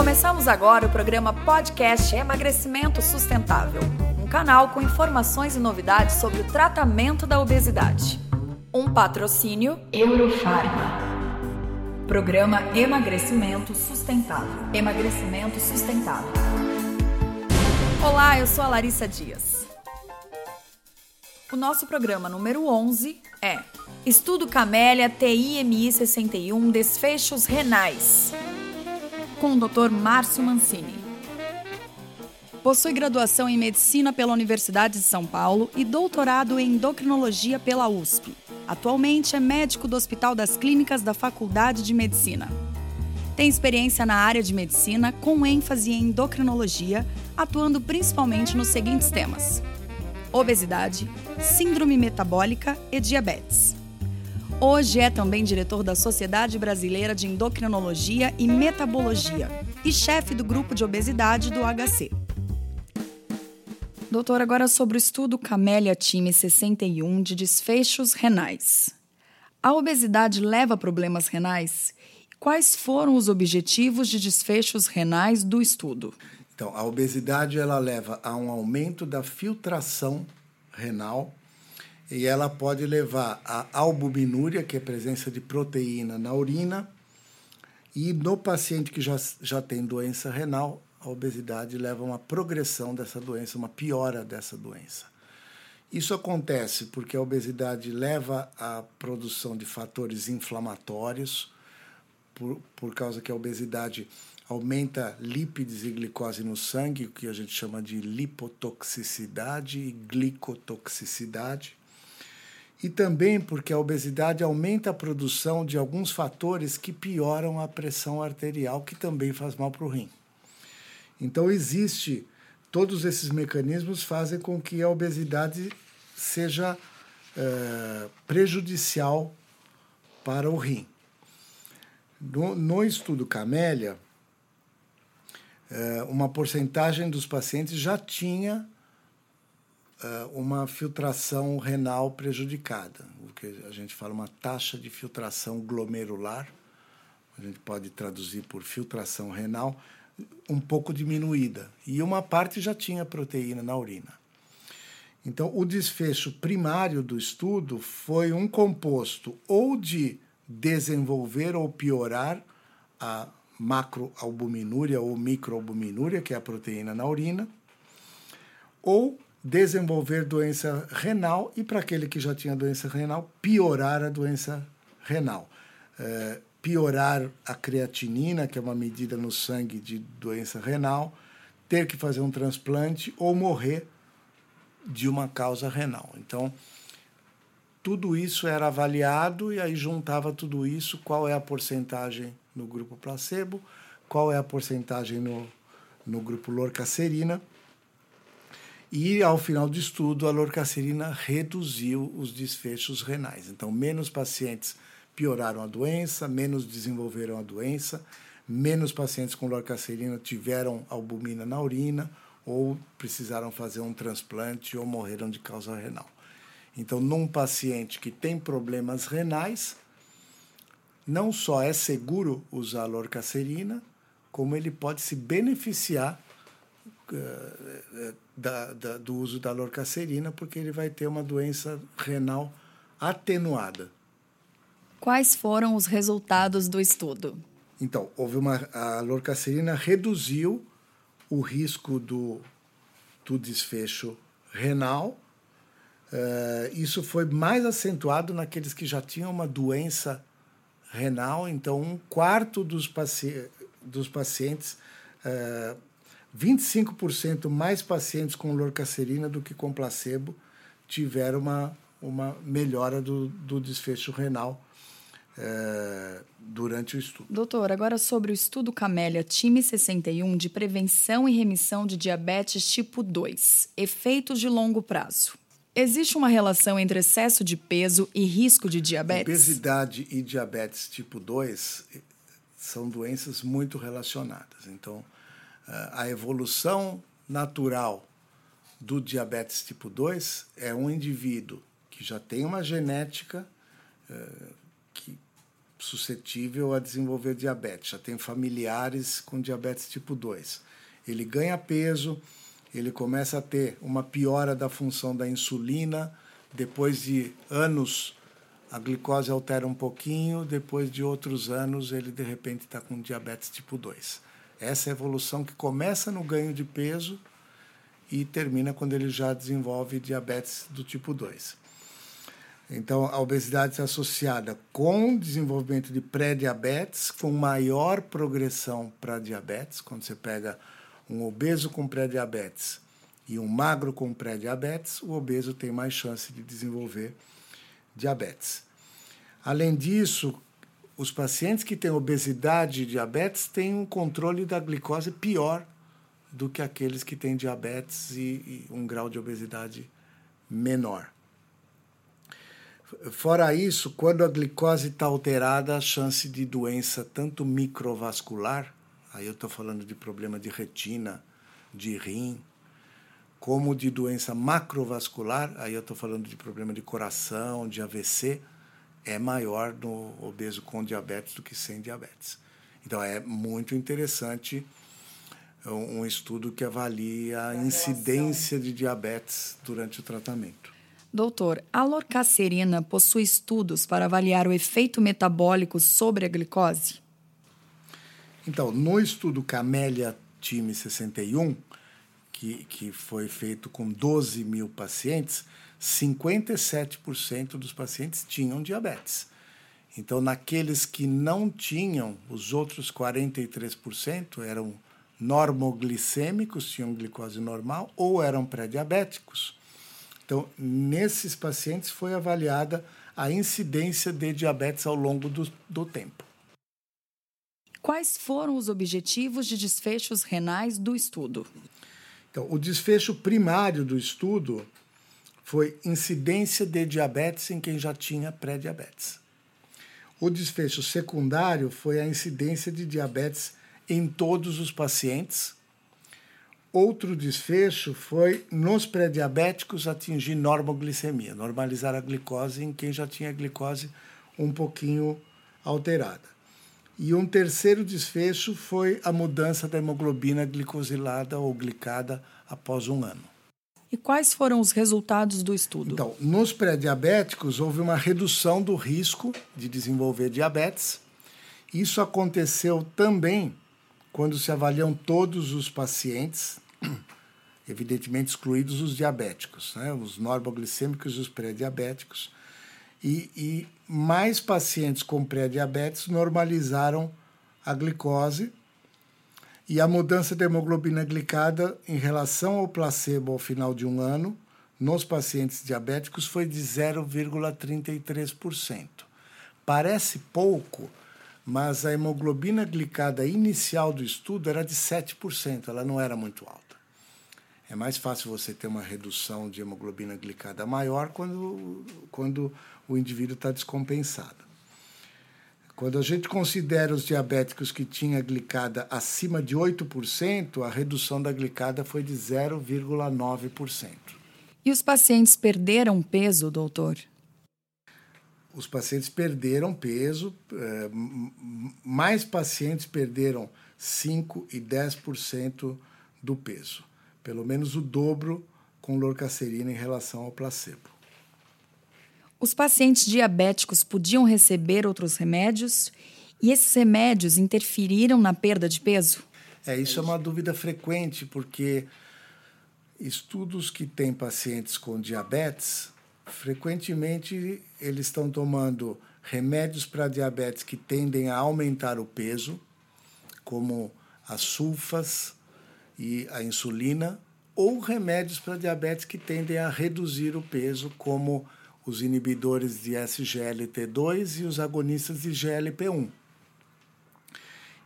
Começamos agora o programa podcast Emagrecimento Sustentável, um canal com informações e novidades sobre o tratamento da obesidade. Um patrocínio Eurofarma. Programa Emagrecimento Sustentável. Emagrecimento Sustentável. Olá, eu sou a Larissa Dias. O nosso programa número 11 é Estudo Camélia TIMI 61 Desfechos Renais com o Dr. Márcio Mancini. Possui graduação em Medicina pela Universidade de São Paulo e doutorado em Endocrinologia pela USP. Atualmente é médico do Hospital das Clínicas da Faculdade de Medicina. Tem experiência na área de medicina, com ênfase em endocrinologia, atuando principalmente nos seguintes temas: obesidade, síndrome metabólica e diabetes. Hoje é também diretor da Sociedade Brasileira de Endocrinologia e Metabologia e chefe do grupo de obesidade do HC. Doutor, agora sobre o estudo Camélia Time 61 de desfechos renais. A obesidade leva a problemas renais? Quais foram os objetivos de desfechos renais do estudo? Então, a obesidade ela leva a um aumento da filtração renal e ela pode levar a albuminúria, que é a presença de proteína na urina, e no paciente que já, já tem doença renal, a obesidade leva a uma progressão dessa doença, uma piora dessa doença. Isso acontece porque a obesidade leva à produção de fatores inflamatórios, por, por causa que a obesidade aumenta lípides e glicose no sangue, o que a gente chama de lipotoxicidade e glicotoxicidade e também porque a obesidade aumenta a produção de alguns fatores que pioram a pressão arterial, que também faz mal para o rim. Então existe todos esses mecanismos fazem com que a obesidade seja é, prejudicial para o rim. No, no estudo Camélia, é, uma porcentagem dos pacientes já tinha uma filtração renal prejudicada, o que a gente fala uma taxa de filtração glomerular, a gente pode traduzir por filtração renal, um pouco diminuída. E uma parte já tinha proteína na urina. Então, o desfecho primário do estudo foi um composto ou de desenvolver ou piorar a macroalbuminúria ou microalbuminúria, que é a proteína na urina, ou desenvolver doença renal e, para aquele que já tinha doença renal, piorar a doença renal. É, piorar a creatinina, que é uma medida no sangue de doença renal, ter que fazer um transplante ou morrer de uma causa renal. Então, tudo isso era avaliado e aí juntava tudo isso, qual é a porcentagem no grupo placebo, qual é a porcentagem no, no grupo lorcacerina e, ao final do estudo, a lorcacerina reduziu os desfechos renais. Então, menos pacientes pioraram a doença, menos desenvolveram a doença, menos pacientes com lorcacerina tiveram albumina na urina ou precisaram fazer um transplante ou morreram de causa renal. Então, num paciente que tem problemas renais, não só é seguro usar lorcacerina, como ele pode se beneficiar da, da, do uso da lorcacerina, porque ele vai ter uma doença renal atenuada. Quais foram os resultados do estudo? Então, houve uma a lorcacerina reduziu o risco do, do desfecho renal. Uh, isso foi mais acentuado naqueles que já tinham uma doença renal. Então, um quarto dos, paci dos pacientes uh, 25% mais pacientes com lorcacerina do que com placebo tiveram uma, uma melhora do, do desfecho renal é, durante o estudo. Doutor, agora sobre o estudo Camélia Time 61 de prevenção e remissão de diabetes tipo 2, efeitos de longo prazo. Existe uma relação entre excesso de peso e risco de diabetes? Obesidade e diabetes tipo 2 são doenças muito relacionadas. Então, a evolução natural do diabetes tipo 2 é um indivíduo que já tem uma genética uh, que suscetível a desenvolver diabetes, já tem familiares com diabetes tipo 2. Ele ganha peso, ele começa a ter uma piora da função da insulina, depois de anos a glicose altera um pouquinho, depois de outros anos ele de repente está com diabetes tipo 2. Essa evolução que começa no ganho de peso e termina quando ele já desenvolve diabetes do tipo 2. Então, a obesidade está associada com desenvolvimento de pré-diabetes, com maior progressão para diabetes. Quando você pega um obeso com pré-diabetes e um magro com pré-diabetes, o obeso tem mais chance de desenvolver diabetes. Além disso, os pacientes que têm obesidade e diabetes têm um controle da glicose pior do que aqueles que têm diabetes e, e um grau de obesidade menor. Fora isso, quando a glicose está alterada, a chance de doença tanto microvascular, aí eu estou falando de problema de retina, de rim, como de doença macrovascular, aí eu estou falando de problema de coração, de AVC, é maior no obeso com diabetes do que sem diabetes. Então é muito interessante um estudo que avalia a incidência de diabetes durante o tratamento. Doutor, a lorcacerina possui estudos para avaliar o efeito metabólico sobre a glicose? Então, no estudo Camélia Time 61, que, que foi feito com 12 mil pacientes, 57% dos pacientes tinham diabetes. Então, naqueles que não tinham, os outros 43% eram normoglicêmicos, tinham glicose normal, ou eram pré-diabéticos. Então, nesses pacientes foi avaliada a incidência de diabetes ao longo do, do tempo. Quais foram os objetivos de desfechos renais do estudo? Então, o desfecho primário do estudo foi incidência de diabetes em quem já tinha pré-diabetes. O desfecho secundário foi a incidência de diabetes em todos os pacientes Outro desfecho foi nos pré-diabéticos atingir normoglicemia, normalizar a glicose em quem já tinha glicose um pouquinho alterada. E um terceiro desfecho foi a mudança da hemoglobina glicosilada ou glicada após um ano. E quais foram os resultados do estudo? Então, nos pré-diabéticos houve uma redução do risco de desenvolver diabetes. Isso aconteceu também quando se avaliam todos os pacientes, evidentemente excluídos os diabéticos, né? os normoglicêmicos e os pré-diabéticos, e, e mais pacientes com pré-diabetes normalizaram a glicose e a mudança da hemoglobina glicada em relação ao placebo ao final de um ano nos pacientes diabéticos foi de 0,33%. Parece pouco, mas a hemoglobina glicada inicial do estudo era de 7%, ela não era muito alta. É mais fácil você ter uma redução de hemoglobina glicada maior quando, quando o indivíduo está descompensado. Quando a gente considera os diabéticos que tinham glicada acima de 8%, a redução da glicada foi de 0,9%. E os pacientes perderam peso, doutor? os pacientes perderam peso, é, mais pacientes perderam 5 e 10% do peso, pelo menos o dobro com lorcacerina em relação ao placebo. Os pacientes diabéticos podiam receber outros remédios e esses remédios interferiram na perda de peso? É, isso é uma dúvida frequente, porque estudos que têm pacientes com diabetes frequentemente eles estão tomando remédios para diabetes que tendem a aumentar o peso, como as sulfas e a insulina, ou remédios para diabetes que tendem a reduzir o peso, como os inibidores de SGLT2 e os agonistas de GLP1.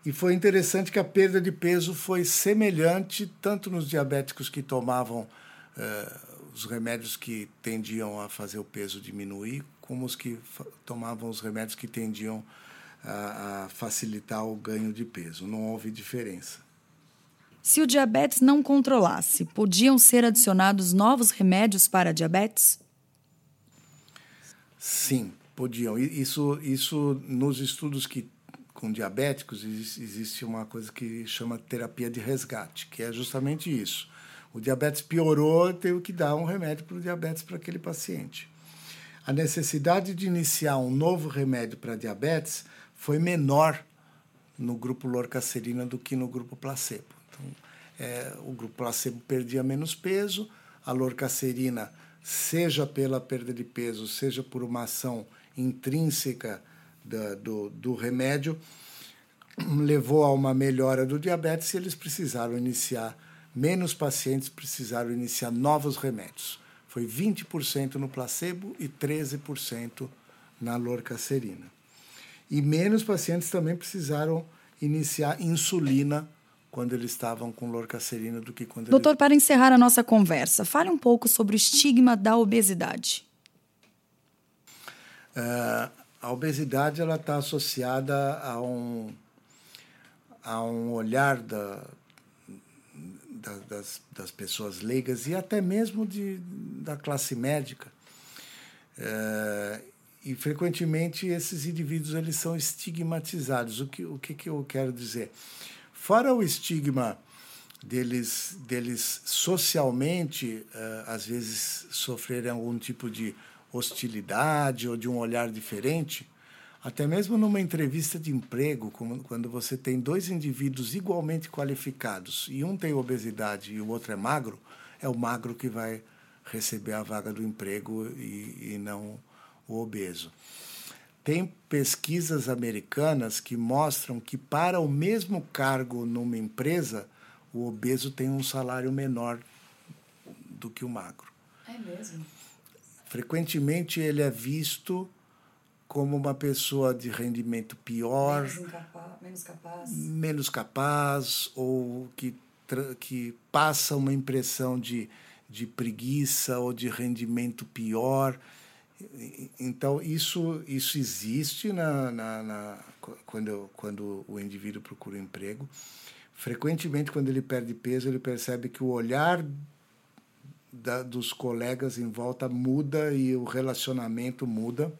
E foi interessante que a perda de peso foi semelhante tanto nos diabéticos que tomavam uh, os remédios que tendiam a fazer o peso diminuir, como os que tomavam os remédios que tendiam a, a facilitar o ganho de peso. Não houve diferença. Se o diabetes não controlasse, podiam ser adicionados novos remédios para diabetes? Sim. Podiam. Isso, isso nos estudos que com diabéticos existe uma coisa que chama terapia de resgate, que é justamente isso. O diabetes piorou, teve que dar um remédio para o diabetes para aquele paciente. A necessidade de iniciar um novo remédio para diabetes foi menor no grupo lorcacerina do que no grupo placebo. Então, é, o grupo placebo perdia menos peso, a lorcacerina, seja pela perda de peso, seja por uma ação intrínseca da, do, do remédio, levou a uma melhora do diabetes e eles precisaram iniciar, menos pacientes precisaram iniciar novos remédios. Foi 20% no placebo e 13% na lorcacerina. E menos pacientes também precisaram iniciar insulina quando eles estavam com lorcacerina do que quando Doutor, para encerrar a nossa conversa, fale um pouco sobre o estigma da obesidade. Uh, a obesidade ela está associada a um a um olhar da, da, das, das pessoas leigas e até mesmo de, da classe médica uh, e frequentemente esses indivíduos eles são estigmatizados. O que, o que, que eu quero dizer? Fora o estigma deles, deles socialmente, uh, às vezes, sofrerem algum tipo de hostilidade ou de um olhar diferente, até mesmo numa entrevista de emprego, quando você tem dois indivíduos igualmente qualificados e um tem obesidade e o outro é magro, é o magro que vai receber a vaga do emprego e, e não o obeso. Tem pesquisas americanas que mostram que para o mesmo cargo numa empresa, o obeso tem um salário menor do que o magro. É mesmo? Frequentemente ele é visto como uma pessoa de rendimento pior, menos, incapaz, menos capaz, menos capaz ou que, que passa uma impressão de, de preguiça ou de rendimento pior. Então, isso, isso existe na, na, na, quando, quando o indivíduo procura um emprego. Frequentemente, quando ele perde peso, ele percebe que o olhar da, dos colegas em volta muda e o relacionamento muda.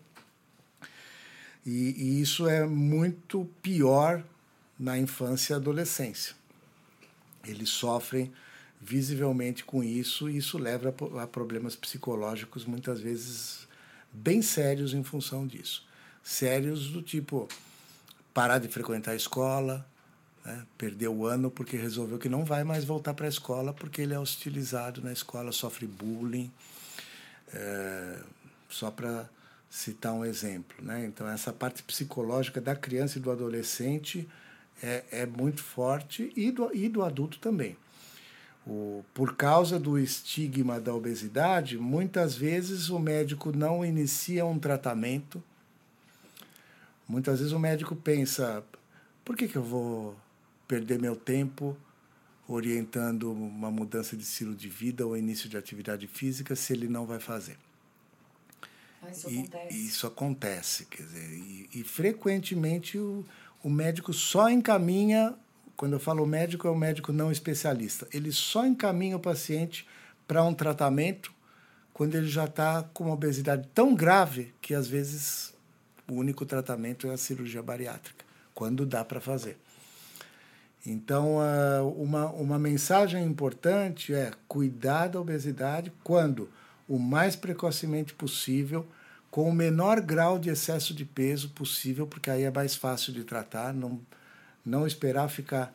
E, e isso é muito pior na infância e adolescência. Eles sofrem visivelmente com isso e isso leva a problemas psicológicos muitas vezes bem sérios em função disso. Sérios do tipo parar de frequentar a escola, né? perder o ano porque resolveu que não vai mais voltar para a escola porque ele é hostilizado na escola, sofre bullying. É, só para citar um exemplo. Né? Então, essa parte psicológica da criança e do adolescente é, é muito forte e do, e do adulto também. O, por causa do estigma da obesidade, muitas vezes o médico não inicia um tratamento. Muitas vezes o médico pensa: por que, que eu vou perder meu tempo orientando uma mudança de estilo de vida ou início de atividade física se ele não vai fazer? Ah, isso e, acontece. Isso acontece, quer dizer, e, e frequentemente o, o médico só encaminha quando eu falo médico, é o médico não especialista. Ele só encaminha o paciente para um tratamento quando ele já está com uma obesidade tão grave que às vezes o único tratamento é a cirurgia bariátrica, quando dá para fazer. Então, uma, uma mensagem importante é cuidar da obesidade quando o mais precocemente possível, com o menor grau de excesso de peso possível, porque aí é mais fácil de tratar, não não esperar ficar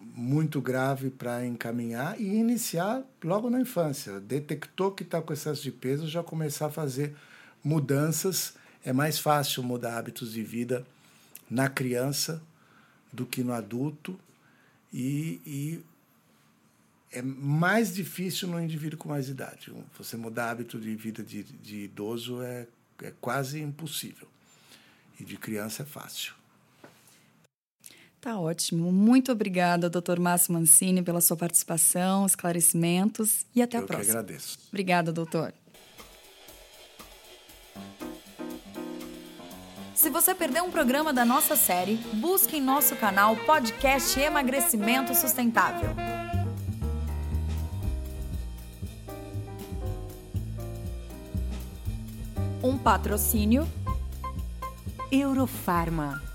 muito grave para encaminhar e iniciar logo na infância. Detectou que está com excesso de peso, já começar a fazer mudanças. É mais fácil mudar hábitos de vida na criança do que no adulto e, e é mais difícil no indivíduo com mais idade. Você mudar hábito de vida de, de idoso é, é quase impossível. E de criança é fácil. Tá ótimo. Muito obrigada, doutor Márcio Mancini, pela sua participação, esclarecimentos e até Eu a próxima. Eu que agradeço. Obrigada, doutor. Se você perdeu um programa da nossa série, busque em nosso canal Podcast Emagrecimento Sustentável. Um patrocínio Eurofarma.